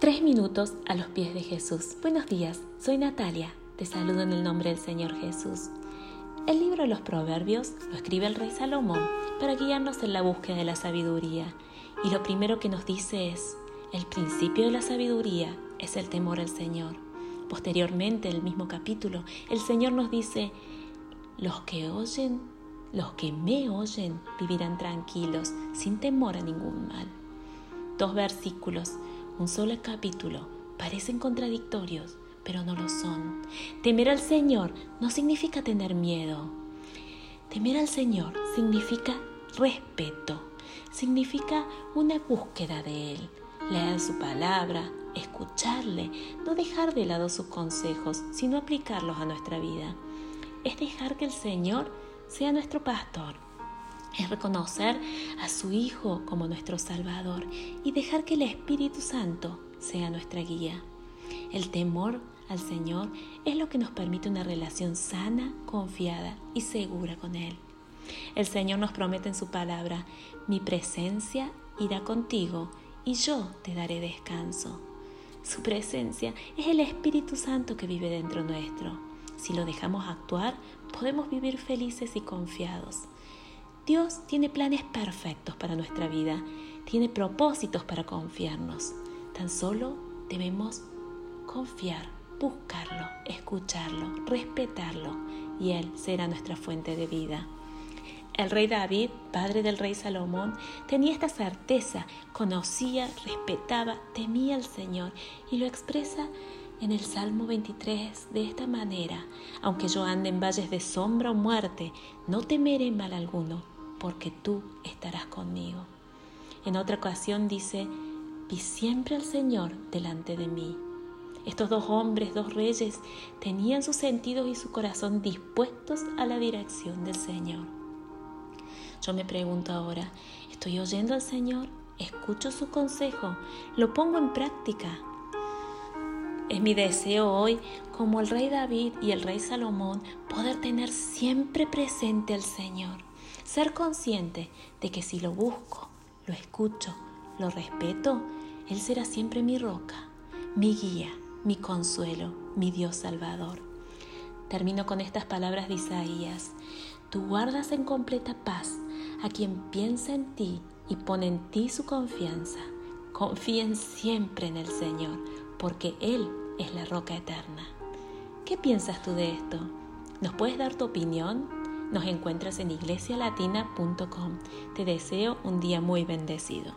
Tres minutos a los pies de Jesús. Buenos días, soy Natalia. Te saludo en el nombre del Señor Jesús. El libro de los Proverbios lo escribe el rey Salomón para guiarnos en la búsqueda de la sabiduría. Y lo primero que nos dice es, el principio de la sabiduría es el temor al Señor. Posteriormente, en el mismo capítulo, el Señor nos dice, los que oyen, los que me oyen, vivirán tranquilos, sin temor a ningún mal. Dos versículos un solo capítulo parecen contradictorios, pero no lo son. Temer al Señor no significa tener miedo. Temer al Señor significa respeto, significa una búsqueda de Él, leer su palabra, escucharle, no dejar de lado sus consejos, sino aplicarlos a nuestra vida. Es dejar que el Señor sea nuestro pastor es reconocer a su Hijo como nuestro Salvador y dejar que el Espíritu Santo sea nuestra guía. El temor al Señor es lo que nos permite una relación sana, confiada y segura con Él. El Señor nos promete en su palabra, mi presencia irá contigo y yo te daré descanso. Su presencia es el Espíritu Santo que vive dentro nuestro. Si lo dejamos actuar, podemos vivir felices y confiados. Dios tiene planes perfectos para nuestra vida, tiene propósitos para confiarnos. Tan solo debemos confiar, buscarlo, escucharlo, respetarlo y Él será nuestra fuente de vida. El rey David, padre del rey Salomón, tenía esta certeza, conocía, respetaba, temía al Señor y lo expresa en el Salmo 23 de esta manera, aunque yo ande en valles de sombra o muerte, no temeré mal alguno, porque tú estarás conmigo. En otra ocasión dice, vi siempre al Señor delante de mí. Estos dos hombres, dos reyes, tenían sus sentidos y su corazón dispuestos a la dirección del Señor. Yo me pregunto ahora, ¿estoy oyendo al Señor? ¿Escucho su consejo? ¿Lo pongo en práctica? Es mi deseo hoy, como el rey David y el rey Salomón, poder tener siempre presente al Señor ser consciente de que si lo busco, lo escucho, lo respeto, Él será siempre mi roca, mi guía, mi consuelo, mi Dios Salvador. Termino con estas palabras de Isaías. Tú guardas en completa paz a quien piensa en ti y pone en ti su confianza. Confíen siempre en el Señor, porque Él es la roca eterna. ¿Qué piensas tú de esto? ¿Nos puedes dar tu opinión? Nos encuentras en iglesialatina.com. Te deseo un día muy bendecido.